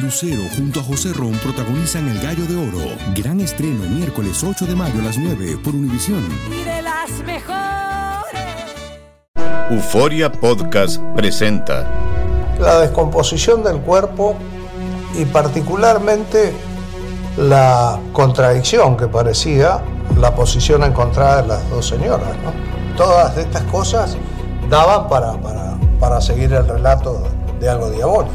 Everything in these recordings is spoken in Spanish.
Lucero junto a José Ron protagonizan El Gallo de Oro. Gran estreno miércoles 8 de mayo a las 9 por Univisión. Y de las mejores. Euforia Podcast presenta La descomposición del cuerpo y particularmente la contradicción que parecía la posición encontrada de las dos señoras. ¿no? Todas estas cosas daban para, para, para seguir el relato de algo diabólico.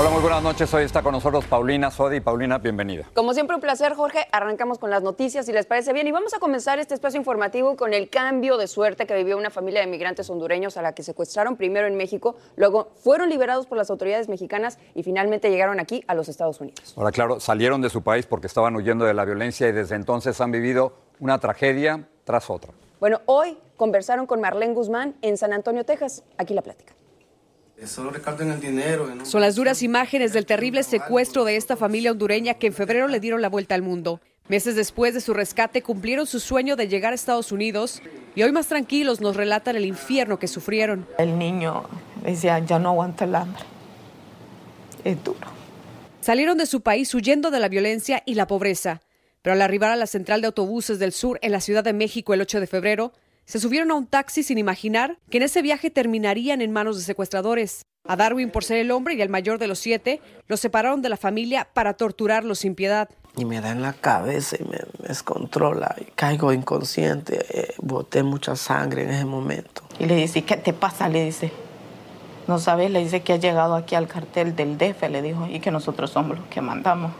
Hola, muy buenas noches. Hoy está con nosotros Paulina Sodi. Paulina, bienvenida. Como siempre, un placer, Jorge. Arrancamos con las noticias, si les parece bien. Y vamos a comenzar este espacio informativo con el cambio de suerte que vivió una familia de migrantes hondureños a la que secuestraron primero en México, luego fueron liberados por las autoridades mexicanas y finalmente llegaron aquí a los Estados Unidos. Ahora, claro, salieron de su país porque estaban huyendo de la violencia y desde entonces han vivido una tragedia tras otra. Bueno, hoy conversaron con Marlene Guzmán en San Antonio, Texas. Aquí la plática. Solo recargan el dinero. ¿no? Son las duras imágenes del terrible secuestro de esta familia hondureña que en febrero le dieron la vuelta al mundo. Meses después de su rescate cumplieron su sueño de llegar a Estados Unidos y hoy más tranquilos nos relatan el infierno que sufrieron. El niño decía, ya no aguanta el hambre. Es duro. Salieron de su país huyendo de la violencia y la pobreza, pero al arribar a la central de autobuses del sur en la Ciudad de México el 8 de febrero, se subieron a un taxi sin imaginar que en ese viaje terminarían en manos de secuestradores. A Darwin, por ser el hombre y el mayor de los siete, los separaron de la familia para torturarlos sin piedad. Y me da en la cabeza y me, me descontrola. Y caigo inconsciente. Eh, boté mucha sangre en ese momento. Y le dice, ¿qué te pasa? Le dice. No sabes, le dice que ha llegado aquí al cartel del DF, le dijo, y que nosotros somos los que mandamos.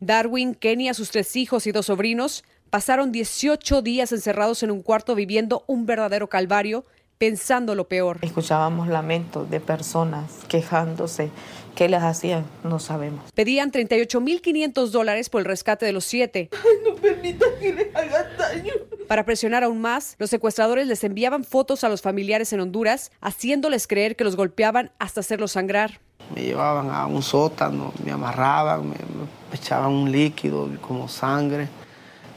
Darwin, Kenny, a sus tres hijos y dos sobrinos pasaron 18 días encerrados en un cuarto viviendo un verdadero calvario, pensando lo peor. Escuchábamos lamentos de personas quejándose. ¿Qué les hacían? No sabemos. Pedían 38.500 dólares por el rescate de los siete. Ay, no permitan que les hagan daño. Para presionar aún más, los secuestradores les enviaban fotos a los familiares en Honduras, haciéndoles creer que los golpeaban hasta hacerlos sangrar. Me llevaban a un sótano, me amarraban, me, me echaban un líquido como sangre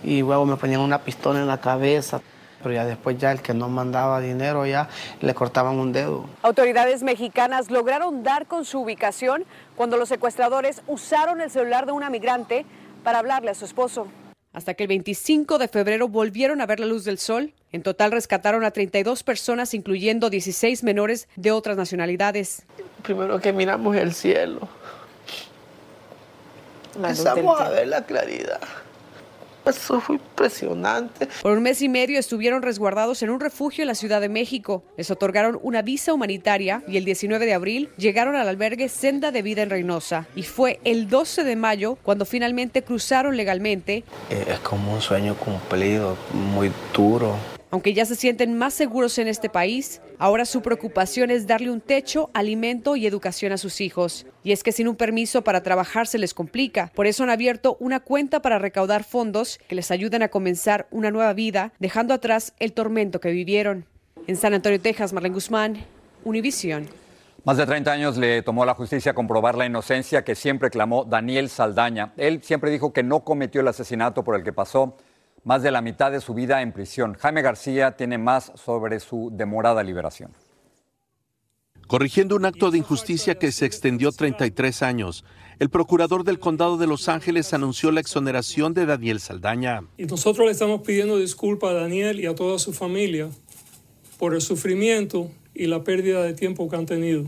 y luego me ponían una pistola en la cabeza. Pero ya después ya el que no mandaba dinero ya le cortaban un dedo. Autoridades mexicanas lograron dar con su ubicación cuando los secuestradores usaron el celular de una migrante para hablarle a su esposo. Hasta que el 25 de febrero volvieron a ver la luz del sol. En total rescataron a 32 personas, incluyendo 16 menores de otras nacionalidades. Primero que miramos el cielo, empezamos a ver la claridad. Eso fue impresionante. Por un mes y medio estuvieron resguardados en un refugio en la Ciudad de México. Les otorgaron una visa humanitaria y el 19 de abril llegaron al albergue Senda de Vida en Reynosa. Y fue el 12 de mayo cuando finalmente cruzaron legalmente. Es como un sueño cumplido, muy duro. Aunque ya se sienten más seguros en este país, ahora su preocupación es darle un techo, alimento y educación a sus hijos. Y es que sin un permiso para trabajar se les complica. Por eso han abierto una cuenta para recaudar fondos que les ayuden a comenzar una nueva vida, dejando atrás el tormento que vivieron. En San Antonio, Texas, Marlene Guzmán, Univisión. Más de 30 años le tomó a la justicia comprobar la inocencia que siempre clamó Daniel Saldaña. Él siempre dijo que no cometió el asesinato por el que pasó más de la mitad de su vida en prisión. Jaime García tiene más sobre su demorada liberación. Corrigiendo un acto de injusticia que se extendió 33 años, el procurador del condado de Los Ángeles anunció la exoneración de Daniel Saldaña. Y nosotros le estamos pidiendo disculpas a Daniel y a toda su familia por el sufrimiento y la pérdida de tiempo que han tenido.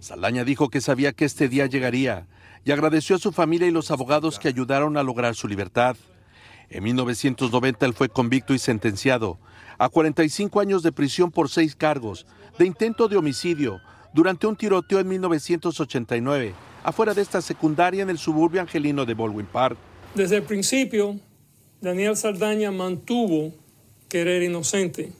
Saldaña dijo que sabía que este día llegaría y agradeció a su familia y los abogados que ayudaron a lograr su libertad. En 1990 él fue convicto y sentenciado a 45 años de prisión por seis cargos de intento de homicidio durante un tiroteo en 1989 afuera de esta secundaria en el suburbio angelino de Baldwin Park. Desde el principio, Daniel Saldaña mantuvo que era inocente.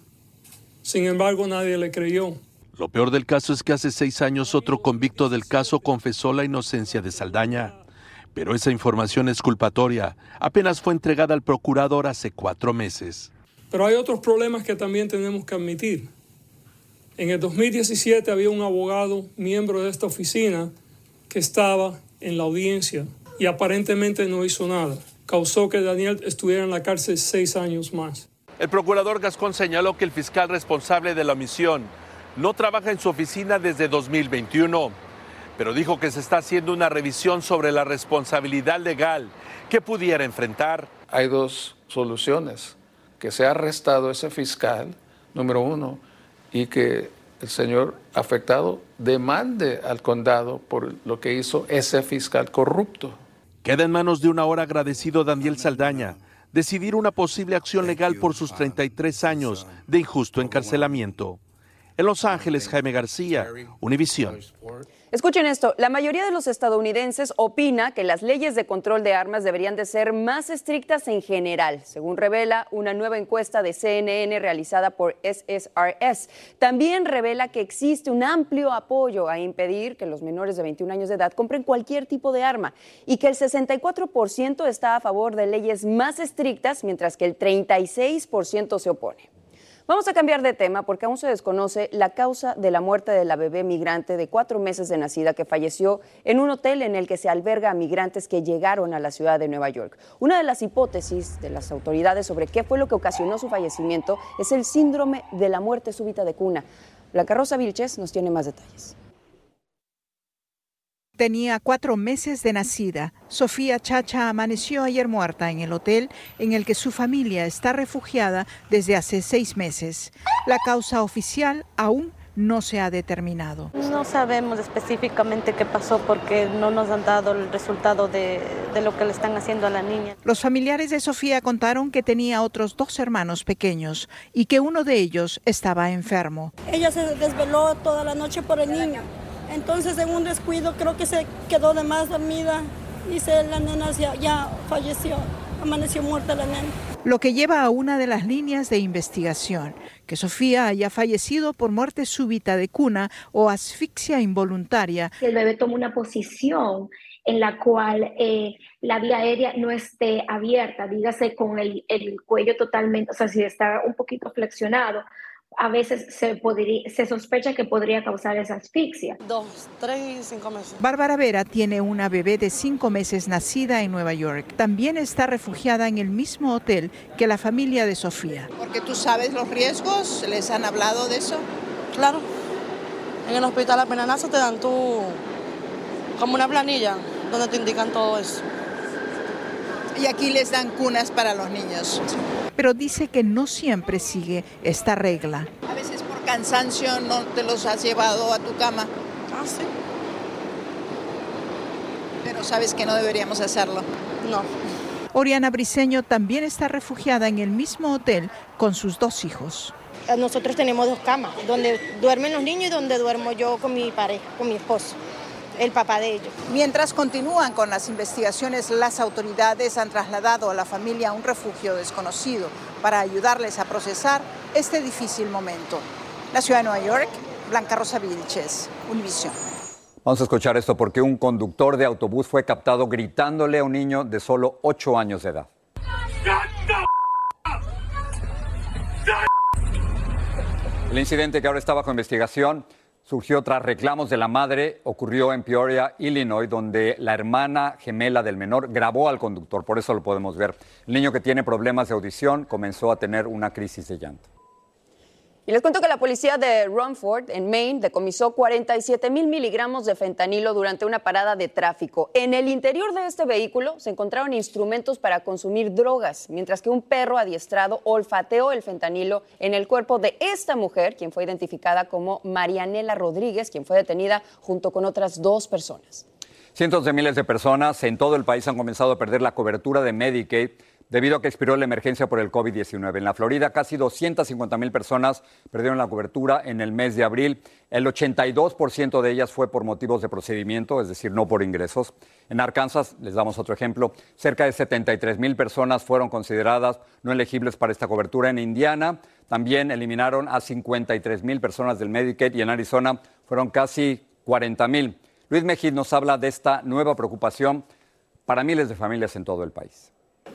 Sin embargo, nadie le creyó. Lo peor del caso es que hace seis años otro convicto del caso confesó la inocencia de Saldaña. Pero esa información es culpatoria. Apenas fue entregada al procurador hace cuatro meses. Pero hay otros problemas que también tenemos que admitir. En el 2017 había un abogado, miembro de esta oficina, que estaba en la audiencia y aparentemente no hizo nada. Causó que Daniel estuviera en la cárcel seis años más. El procurador Gascón señaló que el fiscal responsable de la omisión no trabaja en su oficina desde 2021, pero dijo que se está haciendo una revisión sobre la responsabilidad legal que pudiera enfrentar. Hay dos soluciones, que sea arrestado ese fiscal, número uno, y que el señor afectado demande al condado por lo que hizo ese fiscal corrupto. Queda en manos de un ahora agradecido Daniel Saldaña decidir una posible acción legal por sus 33 años de injusto encarcelamiento. En Los Ángeles, Jaime García, Univisión. Escuchen esto, la mayoría de los estadounidenses opina que las leyes de control de armas deberían de ser más estrictas en general, según revela una nueva encuesta de CNN realizada por SSRS. También revela que existe un amplio apoyo a impedir que los menores de 21 años de edad compren cualquier tipo de arma y que el 64% está a favor de leyes más estrictas, mientras que el 36% se opone. Vamos a cambiar de tema porque aún se desconoce la causa de la muerte de la bebé migrante de cuatro meses de nacida que falleció en un hotel en el que se alberga a migrantes que llegaron a la ciudad de Nueva York. Una de las hipótesis de las autoridades sobre qué fue lo que ocasionó su fallecimiento es el síndrome de la muerte súbita de cuna. La Rosa Vilches nos tiene más detalles. Tenía cuatro meses de nacida. Sofía Chacha amaneció ayer muerta en el hotel en el que su familia está refugiada desde hace seis meses. La causa oficial aún no se ha determinado. No sabemos específicamente qué pasó porque no nos han dado el resultado de, de, lo que le están haciendo a la niña. Los familiares de Sofía contaron que tenía otros dos hermanos pequeños y que uno de ellos estaba enfermo. Ella se desveló toda la noche por el niño. Entonces, en un descuido, creo que se quedó de más dormida y se, la nena ya, ya falleció, amaneció muerta la nena. Lo que lleva a una de las líneas de investigación, que Sofía haya fallecido por muerte súbita de cuna o asfixia involuntaria. El bebé toma una posición en la cual eh, la vía aérea no esté abierta, dígase con el, el cuello totalmente, o sea, si está un poquito flexionado, a veces se, podría, se sospecha que podría causar esa asfixia. Dos, tres y cinco meses. Bárbara Vera tiene una bebé de cinco meses nacida en Nueva York. También está refugiada en el mismo hotel que la familia de Sofía. Porque tú sabes los riesgos, ¿les han hablado de eso? Claro. En el hospital apenas nace te dan tu como una planilla donde te indican todo eso. Y aquí les dan cunas para los niños pero dice que no siempre sigue esta regla. A veces por cansancio no te los has llevado a tu cama. Ah, sí. Pero sabes que no deberíamos hacerlo. No. Oriana Briseño también está refugiada en el mismo hotel con sus dos hijos. Nosotros tenemos dos camas, donde duermen los niños y donde duermo yo con mi pareja, con mi esposo el papá de ellos. Mientras continúan con las investigaciones, las autoridades han trasladado a la familia a un refugio desconocido para ayudarles a procesar este difícil momento. La ciudad de Nueva York, Blanca Rosa Vilches, Univisión. Vamos a escuchar esto porque un conductor de autobús fue captado gritándole a un niño de solo 8 años de edad. El incidente que ahora está bajo investigación surgió tras reclamos de la madre, ocurrió en Peoria, Illinois, donde la hermana gemela del menor grabó al conductor, por eso lo podemos ver. El niño que tiene problemas de audición comenzó a tener una crisis de llanto. Y les cuento que la policía de Rumford, en Maine, decomisó 47 mil miligramos de fentanilo durante una parada de tráfico. En el interior de este vehículo se encontraron instrumentos para consumir drogas, mientras que un perro adiestrado olfateó el fentanilo en el cuerpo de esta mujer, quien fue identificada como Marianela Rodríguez, quien fue detenida junto con otras dos personas. Cientos de miles de personas en todo el país han comenzado a perder la cobertura de Medicaid debido a que expiró la emergencia por el COVID-19. En la Florida, casi 250 mil personas perdieron la cobertura en el mes de abril. El 82% de ellas fue por motivos de procedimiento, es decir, no por ingresos. En Arkansas, les damos otro ejemplo, cerca de 73 mil personas fueron consideradas no elegibles para esta cobertura. En Indiana también eliminaron a 53 mil personas del Medicaid y en Arizona fueron casi 40 mil. Luis Mejid nos habla de esta nueva preocupación para miles de familias en todo el país.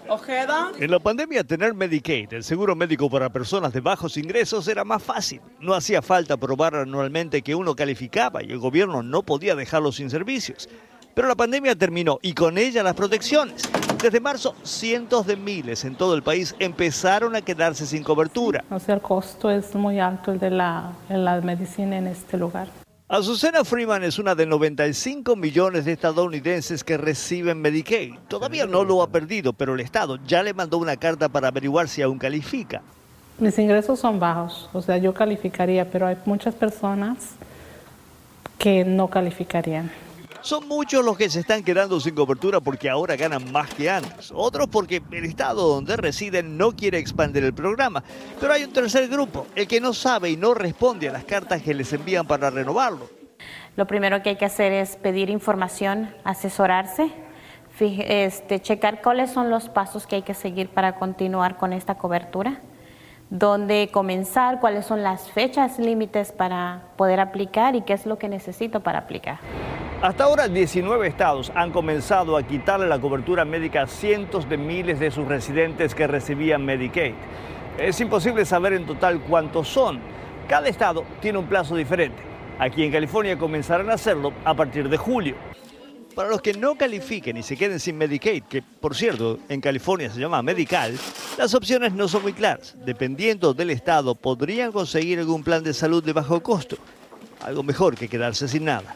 Ojeda. En la pandemia tener Medicaid, el seguro médico para personas de bajos ingresos, era más fácil. No hacía falta probar anualmente que uno calificaba y el gobierno no podía dejarlo sin servicios. Pero la pandemia terminó y con ella las protecciones. Desde marzo, cientos de miles en todo el país empezaron a quedarse sin cobertura. O sea, el costo es muy alto el de la, la medicina en este lugar. Azucena Freeman es una de 95 millones de estadounidenses que reciben Medicaid. Todavía no lo ha perdido, pero el Estado ya le mandó una carta para averiguar si aún califica. Mis ingresos son bajos, o sea, yo calificaría, pero hay muchas personas que no calificarían. Son muchos los que se están quedando sin cobertura porque ahora ganan más que antes. Otros porque el estado donde residen no quiere expandir el programa. Pero hay un tercer grupo, el que no sabe y no responde a las cartas que les envían para renovarlo. Lo primero que hay que hacer es pedir información, asesorarse, este, checar cuáles son los pasos que hay que seguir para continuar con esta cobertura dónde comenzar, cuáles son las fechas límites para poder aplicar y qué es lo que necesito para aplicar. Hasta ahora 19 estados han comenzado a quitarle la cobertura médica a cientos de miles de sus residentes que recibían Medicaid. Es imposible saber en total cuántos son. Cada estado tiene un plazo diferente. Aquí en California comenzarán a hacerlo a partir de julio. Para los que no califiquen y se queden sin Medicaid, que por cierto en California se llama Medical, las opciones no son muy claras. Dependiendo del estado, podrían conseguir algún plan de salud de bajo costo. Algo mejor que quedarse sin nada.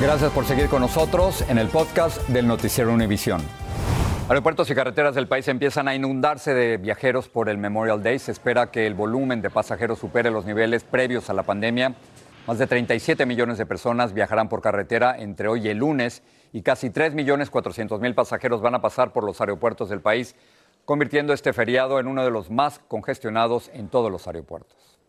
Gracias por seguir con nosotros en el podcast del Noticiero Univisión. Aeropuertos y carreteras del país empiezan a inundarse de viajeros por el Memorial Day. Se espera que el volumen de pasajeros supere los niveles previos a la pandemia. Más de 37 millones de personas viajarán por carretera entre hoy y el lunes y casi 3 millones 400 mil pasajeros van a pasar por los aeropuertos del país, convirtiendo este feriado en uno de los más congestionados en todos los aeropuertos.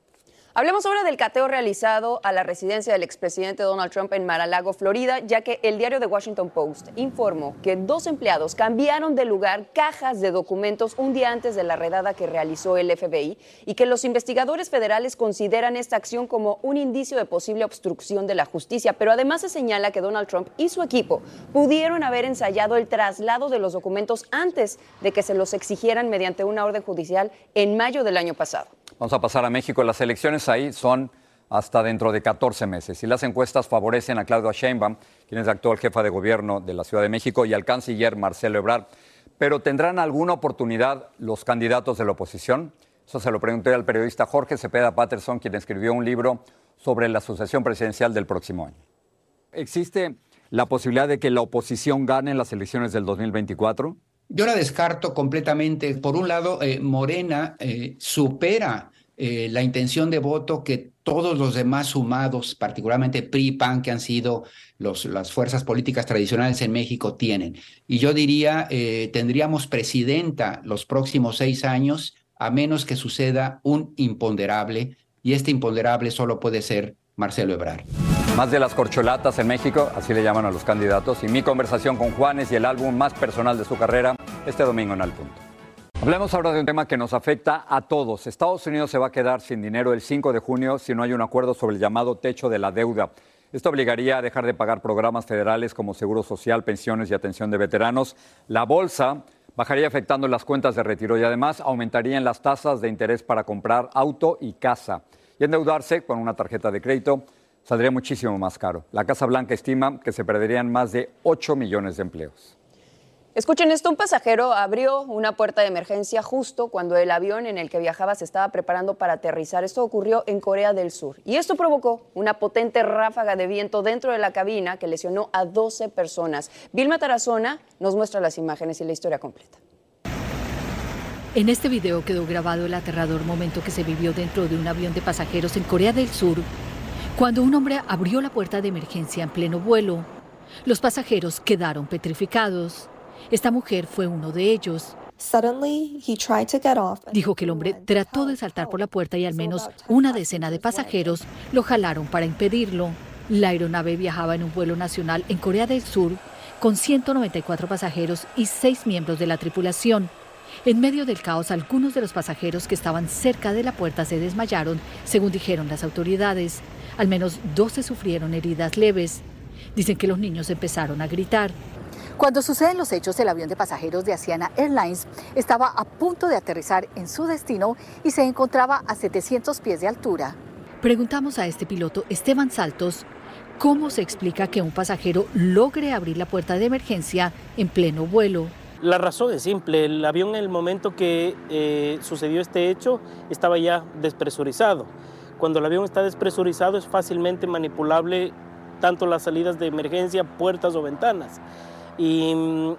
Hablemos ahora del cateo realizado a la residencia del expresidente Donald Trump en Mar-a-Lago, Florida, ya que el diario The Washington Post informó que dos empleados cambiaron de lugar cajas de documentos un día antes de la redada que realizó el FBI y que los investigadores federales consideran esta acción como un indicio de posible obstrucción de la justicia. Pero además se señala que Donald Trump y su equipo pudieron haber ensayado el traslado de los documentos antes de que se los exigieran mediante una orden judicial en mayo del año pasado. Vamos a pasar a México. Las elecciones ahí son hasta dentro de 14 meses. Y las encuestas favorecen a Claudia Sheinbaum, quien es la actual jefa de gobierno de la Ciudad de México, y al canciller Marcelo Ebrard. Pero ¿tendrán alguna oportunidad los candidatos de la oposición? Eso se lo pregunté al periodista Jorge Cepeda Patterson, quien escribió un libro sobre la sucesión presidencial del próximo año. ¿Existe la posibilidad de que la oposición gane en las elecciones del 2024? Yo la descarto completamente. Por un lado, eh, Morena eh, supera eh, la intención de voto que todos los demás sumados, particularmente PRI, PAN, que han sido los, las fuerzas políticas tradicionales en México, tienen. Y yo diría, tendríamos presidenta los próximos seis años, a menos que suceda un imponderable, y este imponderable solo puede ser Marcelo Ebrard. Más de las corcholatas en México, así le llaman a los candidatos, y mi conversación con Juanes y el álbum más personal de su carrera este domingo en Al Punto. Hablemos ahora de un tema que nos afecta a todos. Estados Unidos se va a quedar sin dinero el 5 de junio si no hay un acuerdo sobre el llamado techo de la deuda. Esto obligaría a dejar de pagar programas federales como Seguro Social, pensiones y atención de veteranos. La bolsa bajaría afectando las cuentas de retiro y además aumentarían las tasas de interés para comprar auto y casa. Y endeudarse con una tarjeta de crédito saldría muchísimo más caro. La Casa Blanca estima que se perderían más de 8 millones de empleos. Escuchen esto, un pasajero abrió una puerta de emergencia justo cuando el avión en el que viajaba se estaba preparando para aterrizar. Esto ocurrió en Corea del Sur y esto provocó una potente ráfaga de viento dentro de la cabina que lesionó a 12 personas. Vilma Tarazona nos muestra las imágenes y la historia completa. En este video quedó grabado el aterrador momento que se vivió dentro de un avión de pasajeros en Corea del Sur cuando un hombre abrió la puerta de emergencia en pleno vuelo. Los pasajeros quedaron petrificados. Esta mujer fue uno de ellos. Dijo que el hombre trató de saltar por la puerta y al menos una decena de pasajeros lo jalaron para impedirlo. La aeronave viajaba en un vuelo nacional en Corea del Sur con 194 pasajeros y seis miembros de la tripulación. En medio del caos, algunos de los pasajeros que estaban cerca de la puerta se desmayaron, según dijeron las autoridades. Al menos 12 sufrieron heridas leves. Dicen que los niños empezaron a gritar. Cuando suceden los hechos, el avión de pasajeros de Asiana Airlines estaba a punto de aterrizar en su destino y se encontraba a 700 pies de altura. Preguntamos a este piloto, Esteban Saltos, cómo se explica que un pasajero logre abrir la puerta de emergencia en pleno vuelo. La razón es simple, el avión en el momento que eh, sucedió este hecho estaba ya despresurizado. Cuando el avión está despresurizado es fácilmente manipulable tanto las salidas de emergencia, puertas o ventanas. Y mm,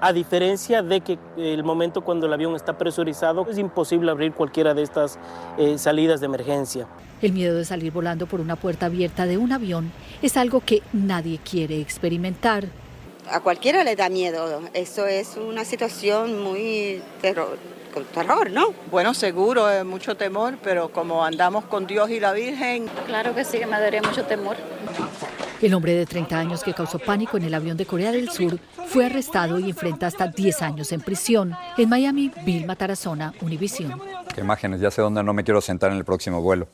a diferencia de que el momento cuando el avión está presurizado es imposible abrir cualquiera de estas eh, salidas de emergencia. El miedo de salir volando por una puerta abierta de un avión es algo que nadie quiere experimentar. A cualquiera le da miedo. Eso es una situación muy terror, con terror, ¿no? Bueno, seguro, es mucho temor, pero como andamos con Dios y la Virgen. Claro que sí, que me daría mucho temor. El hombre de 30 años que causó pánico en el avión de Corea del Sur fue arrestado y enfrenta hasta 10 años en prisión. En Miami, Bill Tarazona, Univision. Qué imágenes, ya sé dónde no me quiero sentar en el próximo vuelo.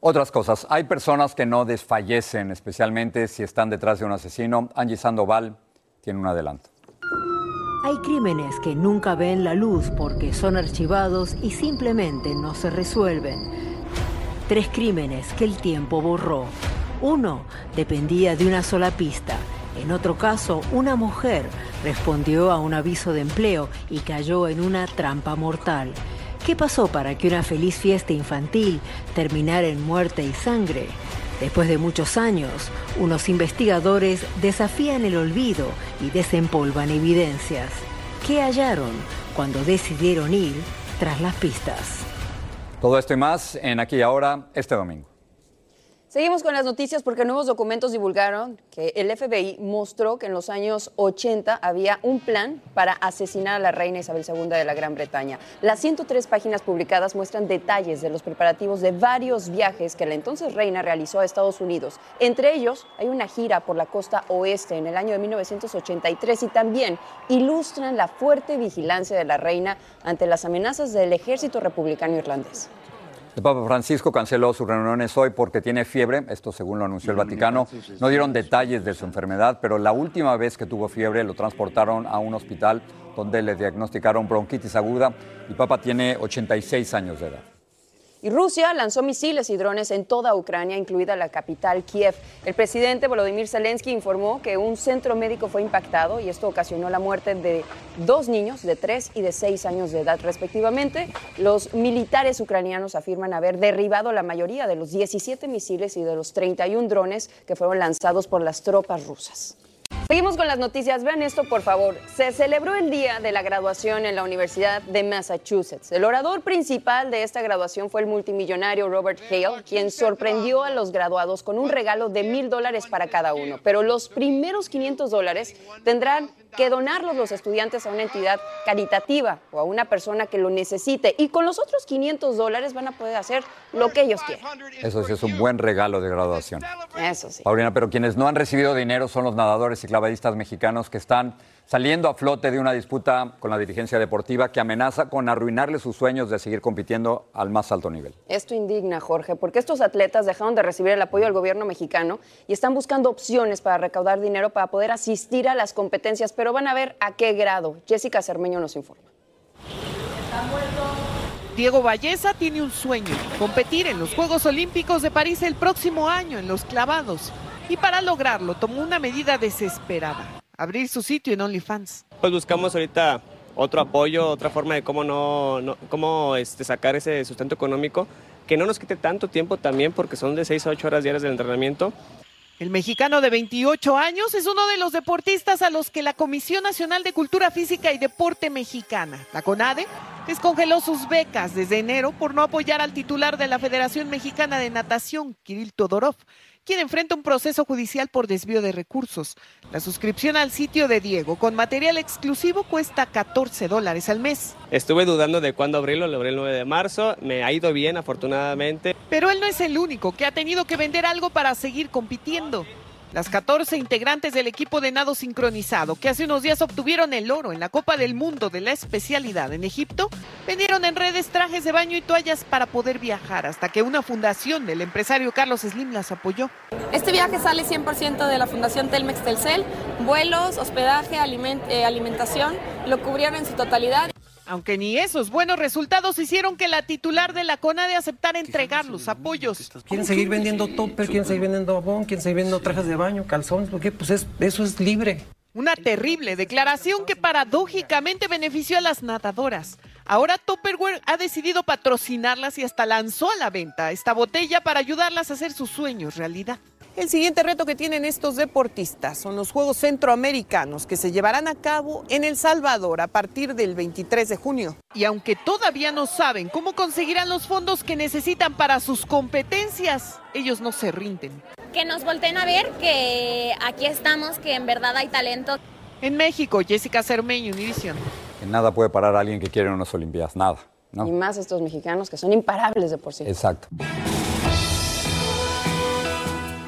Otras cosas, hay personas que no desfallecen, especialmente si están detrás de un asesino. Angie Sandoval tiene un adelanto. Hay crímenes que nunca ven la luz porque son archivados y simplemente no se resuelven. Tres crímenes que el tiempo borró. Uno dependía de una sola pista. En otro caso, una mujer respondió a un aviso de empleo y cayó en una trampa mortal. ¿Qué pasó para que una feliz fiesta infantil terminara en muerte y sangre? Después de muchos años, unos investigadores desafían el olvido y desempolvan evidencias. ¿Qué hallaron cuando decidieron ir tras las pistas? Todo esto y más en Aquí y Ahora este domingo. Seguimos con las noticias porque nuevos documentos divulgaron que el FBI mostró que en los años 80 había un plan para asesinar a la reina Isabel II de la Gran Bretaña. Las 103 páginas publicadas muestran detalles de los preparativos de varios viajes que la entonces reina realizó a Estados Unidos. Entre ellos hay una gira por la costa oeste en el año de 1983 y también ilustran la fuerte vigilancia de la reina ante las amenazas del ejército republicano irlandés. El Papa Francisco canceló sus reuniones hoy porque tiene fiebre, esto según lo anunció el Vaticano. No dieron detalles de su enfermedad, pero la última vez que tuvo fiebre lo transportaron a un hospital donde le diagnosticaron bronquitis aguda. El Papa tiene 86 años de edad. Y Rusia lanzó misiles y drones en toda Ucrania, incluida la capital Kiev. El presidente Volodymyr Zelensky informó que un centro médico fue impactado y esto ocasionó la muerte de dos niños de 3 y de 6 años de edad respectivamente. Los militares ucranianos afirman haber derribado la mayoría de los 17 misiles y de los 31 drones que fueron lanzados por las tropas rusas. Seguimos con las noticias. Vean esto, por favor. Se celebró el día de la graduación en la Universidad de Massachusetts. El orador principal de esta graduación fue el multimillonario Robert Hale, quien sorprendió a los graduados con un regalo de mil dólares para cada uno. Pero los primeros 500 dólares tendrán que donarlos los estudiantes a una entidad caritativa o a una persona que lo necesite. Y con los otros 500 dólares van a poder hacer lo que ellos quieran. Eso sí es un buen regalo de graduación. Eso sí. Paulina, pero quienes no han recibido dinero son los nadadores y clavadistas mexicanos que están saliendo a flote de una disputa con la dirigencia deportiva que amenaza con arruinarle sus sueños de seguir compitiendo al más alto nivel. Esto indigna, Jorge, porque estos atletas dejaron de recibir el apoyo del gobierno mexicano y están buscando opciones para recaudar dinero para poder asistir a las competencias, pero van a ver a qué grado. Jessica Cermeño nos informa. Diego Valleza tiene un sueño, competir en los Juegos Olímpicos de París el próximo año en los clavados. Y para lograrlo tomó una medida desesperada, abrir su sitio en OnlyFans. Pues buscamos ahorita otro apoyo, otra forma de cómo, no, no- cómo este, sacar ese sustento económico, que no nos quite tanto tiempo también, porque son de 6 a 8 horas diarias del entrenamiento. El mexicano de 28 años es uno de los deportistas a los que la Comisión Nacional de Cultura Física y Deporte Mexicana, la CONADE, descongeló sus becas desde enero por no apoyar al titular de la Federación Mexicana de Natación, Kirill Todorov, quien enfrenta un proceso judicial por desvío de recursos. La suscripción al sitio de Diego con material exclusivo cuesta 14 dólares al mes. Estuve dudando de cuándo abrirlo, lo abrí el 9 de marzo, me ha ido bien afortunadamente. Pero él no es el único que ha tenido que vender algo para seguir compitiendo. Las 14 integrantes del equipo de nado sincronizado, que hace unos días obtuvieron el oro en la Copa del Mundo de la especialidad en Egipto, vendieron en redes trajes de baño y toallas para poder viajar, hasta que una fundación del empresario Carlos Slim las apoyó. Este viaje sale 100% de la Fundación Telmex Telcel. Vuelos, hospedaje, eh, alimentación, lo cubrieron en su totalidad. Aunque ni esos buenos resultados hicieron que la titular de la CONADE aceptara entregar los apoyos. Quieren seguir vendiendo topper, quieren seguir vendiendo abón, quieren seguir vendiendo trajes de baño, calzones, porque pues es- eso es libre. Una terrible declaración que paradójicamente benefició a las nadadoras. Ahora Tupperware ha decidido patrocinarlas y hasta lanzó a la venta esta botella para ayudarlas a hacer sus sueños realidad. El siguiente reto que tienen estos deportistas son los Juegos Centroamericanos que se llevarán a cabo en El Salvador a partir del 23 de junio. Y aunque todavía no saben cómo conseguirán los fondos que necesitan para sus competencias, ellos no se rinden. que nos volteen a ver que aquí estamos, que en verdad hay talento. En México, Jessica Cermeño, Univision. Que nada puede parar a alguien que quiere unas Olimpiadas, nada. ¿no? Y más estos mexicanos que son imparables de por sí. Exacto.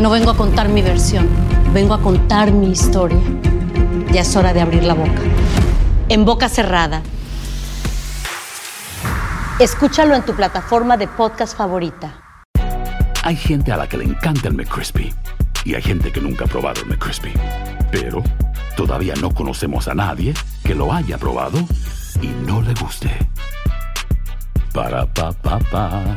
No vengo a contar mi versión, vengo a contar mi historia. Ya es hora de abrir la boca. En boca cerrada. Escúchalo en tu plataforma de podcast favorita. Hay gente a la que le encanta el McCrispy y hay gente que nunca ha probado el McCrispy. Pero todavía no conocemos a nadie que lo haya probado y no le guste. Para pa pa pa.